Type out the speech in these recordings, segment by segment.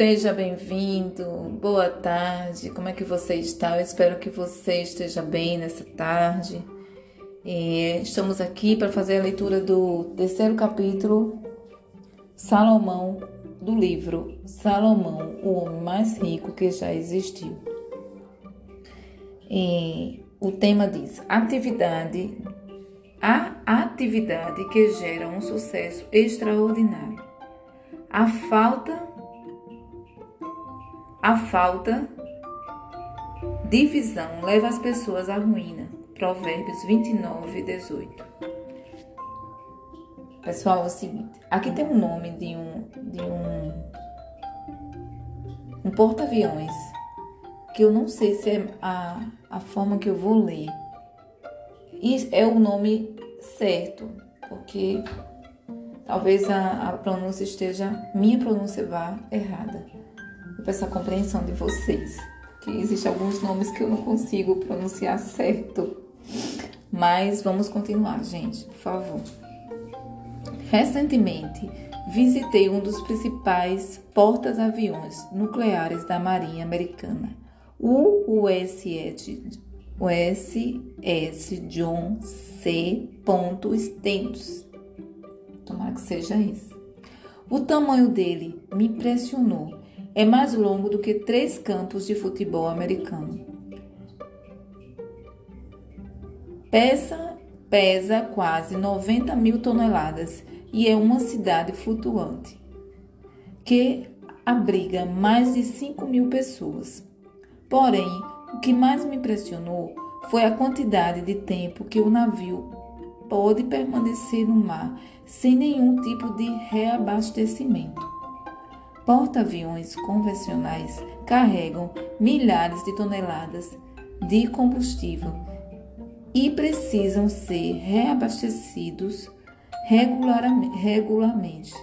Seja bem-vindo, boa tarde, como é que você está? Eu espero que você esteja bem nessa tarde. E estamos aqui para fazer a leitura do terceiro capítulo, Salomão, do livro Salomão, o homem mais rico que já existiu. E o tema diz: atividade, a atividade que gera um sucesso extraordinário. A falta a falta de visão leva as pessoas à ruína. Provérbios 29, 18. Pessoal, é o seguinte, aqui tem um nome de um de um um porta-aviões que eu não sei se é a, a forma que eu vou ler. E é o nome certo, porque talvez a, a pronúncia esteja, minha pronúncia vá errada. Peço a compreensão de vocês, que existem alguns nomes que eu não consigo pronunciar certo. Mas vamos continuar, gente, por favor. Recentemente, visitei um dos principais portas-aviões nucleares da Marinha Americana, o USS, USS John C. Stentos. Tomara que seja isso. O tamanho dele me impressionou é mais longo do que três campos de futebol americano. Pesa, pesa quase 90 mil toneladas e é uma cidade flutuante que abriga mais de 5 mil pessoas. Porém, o que mais me impressionou foi a quantidade de tempo que o navio pode permanecer no mar sem nenhum tipo de reabastecimento. Porta-aviões convencionais carregam milhares de toneladas de combustível e precisam ser reabastecidos regularmente.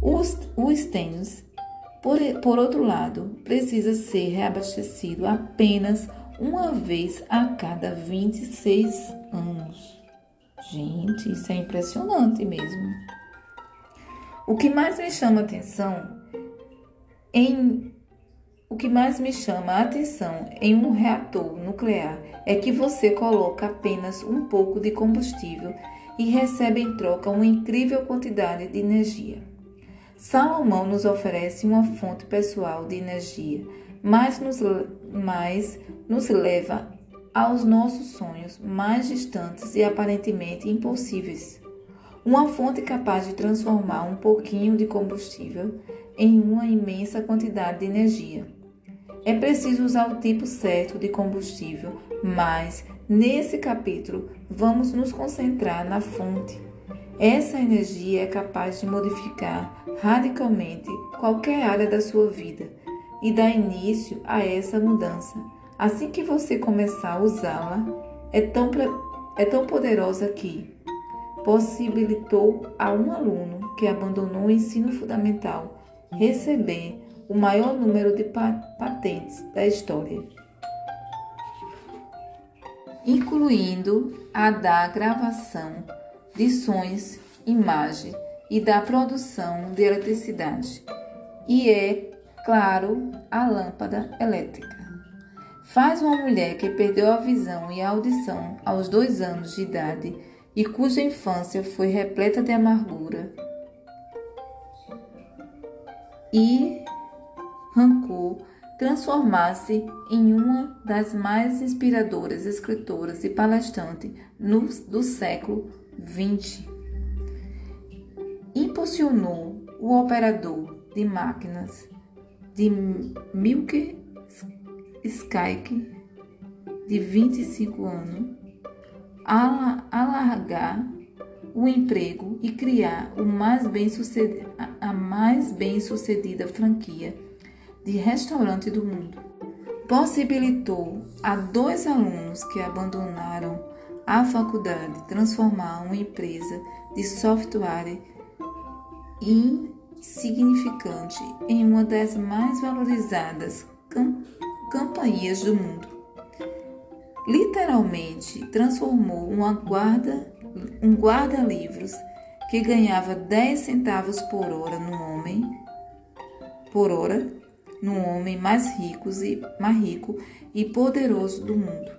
O Stennis, por, por outro lado, precisa ser reabastecido apenas uma vez a cada 26 anos. Gente, isso é impressionante mesmo. O que mais me chama atenção em o que mais me chama a atenção em um reator nuclear é que você coloca apenas um pouco de combustível e recebe em troca uma incrível quantidade de energia. Salomão nos oferece uma fonte pessoal de energia, mas nos, mas nos leva aos nossos sonhos mais distantes e aparentemente impossíveis uma fonte capaz de transformar um pouquinho de combustível em uma imensa quantidade de energia. É preciso usar o tipo certo de combustível, mas nesse capítulo vamos nos concentrar na fonte. Essa energia é capaz de modificar radicalmente qualquer área da sua vida e dar início a essa mudança. Assim que você começar a usá-la, é tão, é tão poderosa que, possibilitou a um aluno que abandonou o ensino fundamental receber o maior número de patentes da história, incluindo a da gravação de sons, imagem e da produção de eletricidade, e é, claro, a lâmpada elétrica. Faz uma mulher que perdeu a visão e a audição aos dois anos de idade e cuja infância foi repleta de amargura e rancor, transformar-se em uma das mais inspiradoras escritoras e palestrantes no, do século XX. Impulsionou o operador de máquinas de Milke Skyke, de 25 anos, alargar o emprego e criar o mais bem a mais bem sucedida franquia de restaurante do mundo. Possibilitou a dois alunos que abandonaram a faculdade transformar uma empresa de software insignificante em uma das mais valorizadas companhias do mundo literalmente transformou uma guarda, um guarda-livros que ganhava 10 centavos por hora no homem, por hora no homem mais rico e mais rico e poderoso do mundo.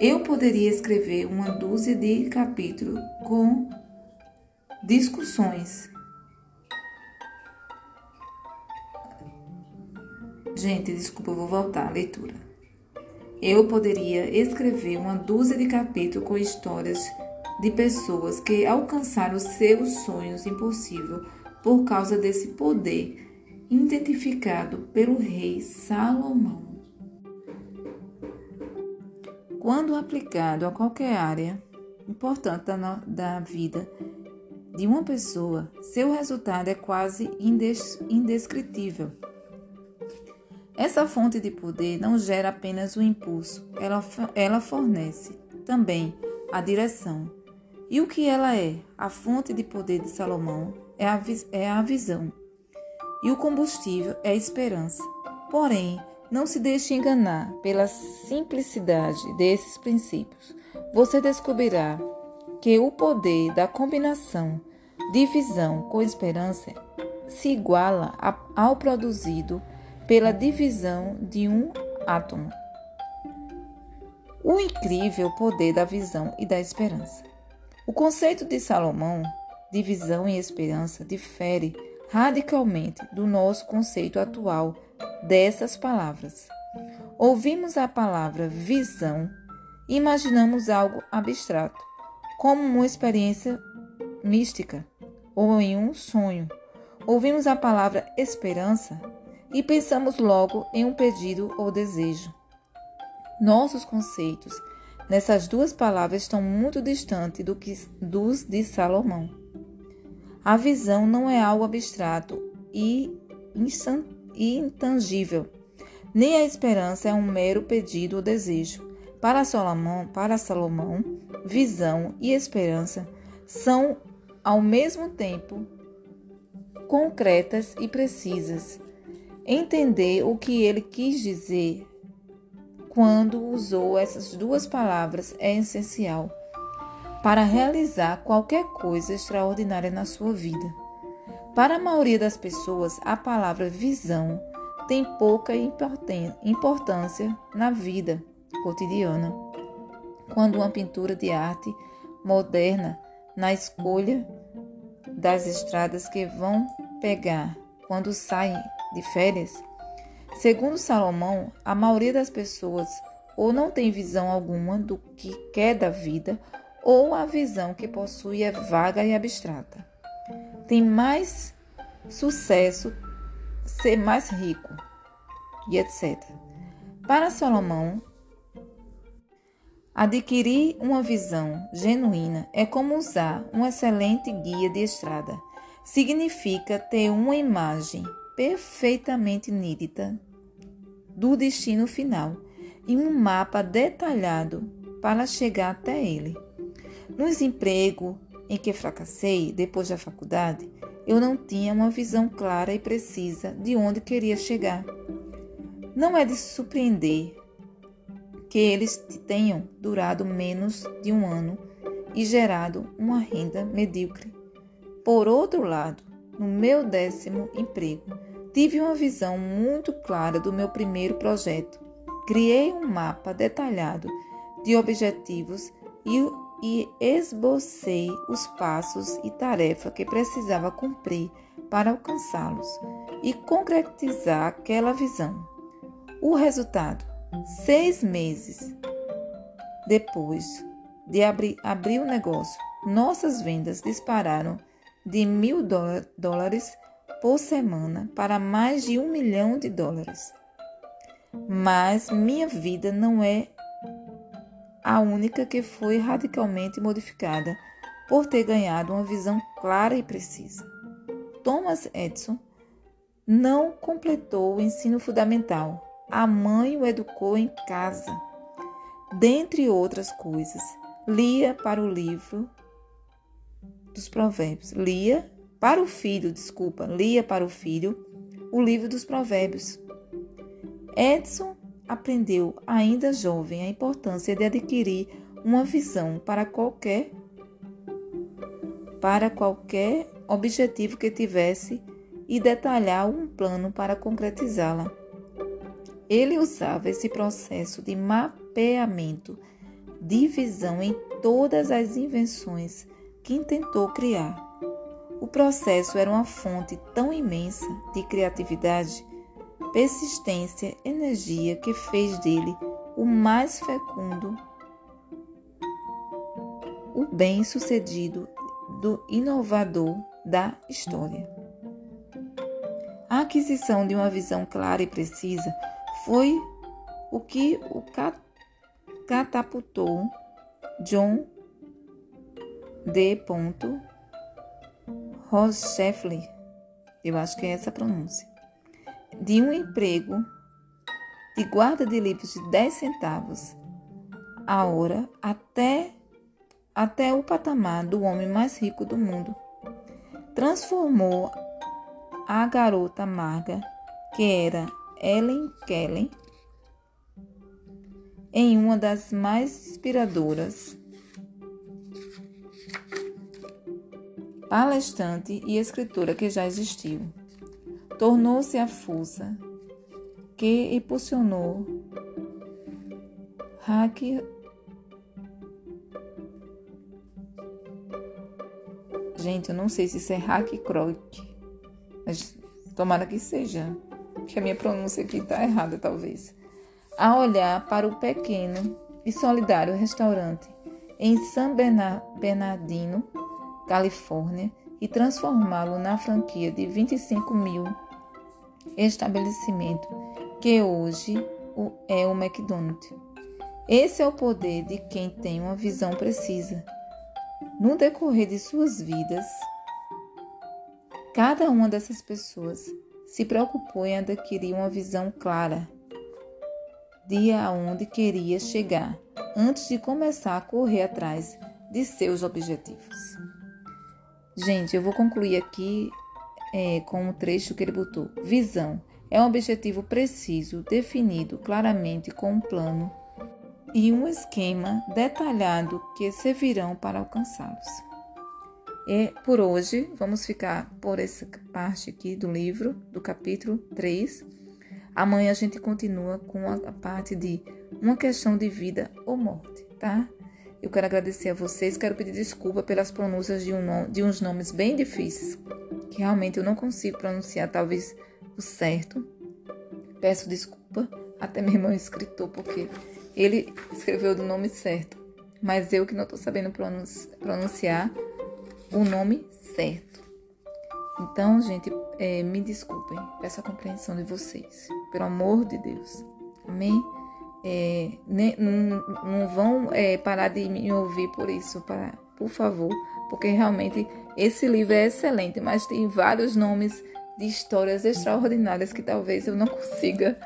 Eu poderia escrever uma dúzia de capítulos com discussões. Gente, desculpa, eu vou voltar à leitura. Eu poderia escrever uma dúzia de capítulos com histórias de pessoas que alcançaram seus sonhos impossíveis por causa desse poder identificado pelo rei Salomão. Quando aplicado a qualquer área importante da, da vida de uma pessoa, seu resultado é quase indes, indescritível. Essa fonte de poder não gera apenas o impulso, ela, ela fornece também a direção. E o que ela é? A fonte de poder de Salomão é a, é a visão. E o combustível é a esperança. Porém, não se deixe enganar pela simplicidade desses princípios. Você descobrirá que o poder da combinação de visão com esperança se iguala ao produzido pela divisão de um átomo. O incrível poder da visão e da esperança. O conceito de Salomão de visão e esperança difere radicalmente do nosso conceito atual dessas palavras. Ouvimos a palavra visão e imaginamos algo abstrato, como uma experiência mística ou em um sonho. Ouvimos a palavra esperança e pensamos logo em um pedido ou desejo. Nossos conceitos nessas duas palavras estão muito distantes do que, dos de Salomão. A visão não é algo abstrato e intangível, nem a esperança é um mero pedido ou desejo. Para Salomão, para Salomão, visão e esperança são ao mesmo tempo concretas e precisas. Entender o que ele quis dizer quando usou essas duas palavras é essencial para realizar qualquer coisa extraordinária na sua vida. Para a maioria das pessoas, a palavra visão tem pouca importância na vida cotidiana. Quando uma pintura de arte moderna na escolha das estradas que vão pegar quando saem de férias, segundo Salomão, a maioria das pessoas ou não tem visão alguma do que quer da vida ou a visão que possui é vaga e abstrata. Tem mais sucesso ser mais rico e etc. Para Salomão, adquirir uma visão genuína é como usar um excelente guia de estrada. Significa ter uma imagem perfeitamente nítida do destino final e um mapa detalhado para chegar até ele. No desemprego em que fracassei depois da faculdade, eu não tinha uma visão clara e precisa de onde queria chegar. Não é de surpreender que eles tenham durado menos de um ano e gerado uma renda medíocre. Por outro lado, no meu décimo emprego, tive uma visão muito clara do meu primeiro projeto. Criei um mapa detalhado de objetivos e e esbocei os passos e tarefa que precisava cumprir para alcançá-los e concretizar aquela visão. O resultado: seis meses depois de abrir, abrir o negócio, nossas vendas dispararam de mil dólares por semana para mais de um milhão de dólares. Mas minha vida não é a única que foi radicalmente modificada por ter ganhado uma visão clara e precisa. Thomas Edison não completou o ensino fundamental. A mãe o educou em casa. Dentre outras coisas, lia para o livro dos provérbios. Lia para o filho, desculpa, lia para o filho o livro dos provérbios. Edson aprendeu ainda jovem a importância de adquirir uma visão para qualquer para qualquer objetivo que tivesse e detalhar um plano para concretizá-la. Ele usava esse processo de mapeamento, divisão em todas as invenções que intentou criar. O processo era uma fonte tão imensa de criatividade, persistência, energia que fez dele o mais fecundo, o bem-sucedido do inovador da história. A aquisição de uma visão clara e precisa foi o que o catapultou John D. Rochefler, eu acho que é essa a pronúncia, de um emprego de guarda de livros de 10 centavos a hora até, até o patamar do homem mais rico do mundo. Transformou a garota amarga, que era Ellen Keller, em uma das mais inspiradoras palestrante e escritora que já existiu. Tornou-se a força que impulsionou Hack Gente, eu não sei se isso é Hack Croc, mas tomara que seja, que a minha pronúncia aqui está errada, talvez. A olhar para o pequeno e solidário restaurante em San Bernardino, Califórnia, e transformá-lo na franquia de 25 mil estabelecimento que hoje é o McDonald's. Esse é o poder de quem tem uma visão precisa. No decorrer de suas vidas, cada uma dessas pessoas se preocupou em adquirir uma visão clara de aonde queria chegar antes de começar a correr atrás de seus objetivos. Gente, eu vou concluir aqui é, com o um trecho que ele botou. Visão é um objetivo preciso, definido claramente com um plano e um esquema detalhado que servirão para alcançá-los. E por hoje, vamos ficar por essa parte aqui do livro, do capítulo 3. Amanhã a gente continua com a parte de uma questão de vida ou morte, tá? Eu quero agradecer a vocês, quero pedir desculpa pelas pronúncias de, um, de uns nomes bem difíceis, que realmente eu não consigo pronunciar talvez o certo. Peço desculpa até mesmo ao escritor, porque ele escreveu do nome certo, mas eu que não estou sabendo pronunciar o nome certo. Então, gente, é, me desculpem, peço a compreensão de vocês, pelo amor de Deus. Amém? É, né, não, não, vão é, parar de me ouvir por isso, para, por favor, porque realmente esse livro é excelente, mas tem vários nomes de histórias extraordinárias que talvez eu não consiga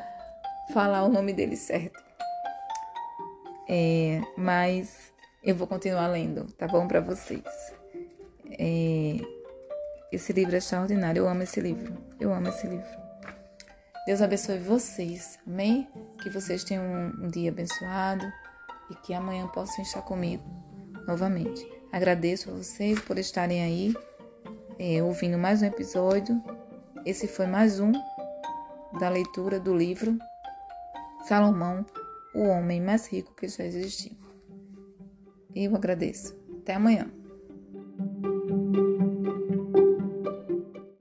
falar o nome dele certo. É, mas eu vou continuar lendo, tá bom para vocês? É, esse livro é extraordinário, eu amo esse livro, eu amo esse livro. Deus abençoe vocês, amém? Que vocês tenham um, dia abençoado e que amanhã possam estar comigo novamente. Agradeço a vocês por estarem aí é, ouvindo mais um episódio. Esse foi mais um da leitura do livro Salomão, o homem mais rico que já existiu. Eu agradeço. Até amanhã.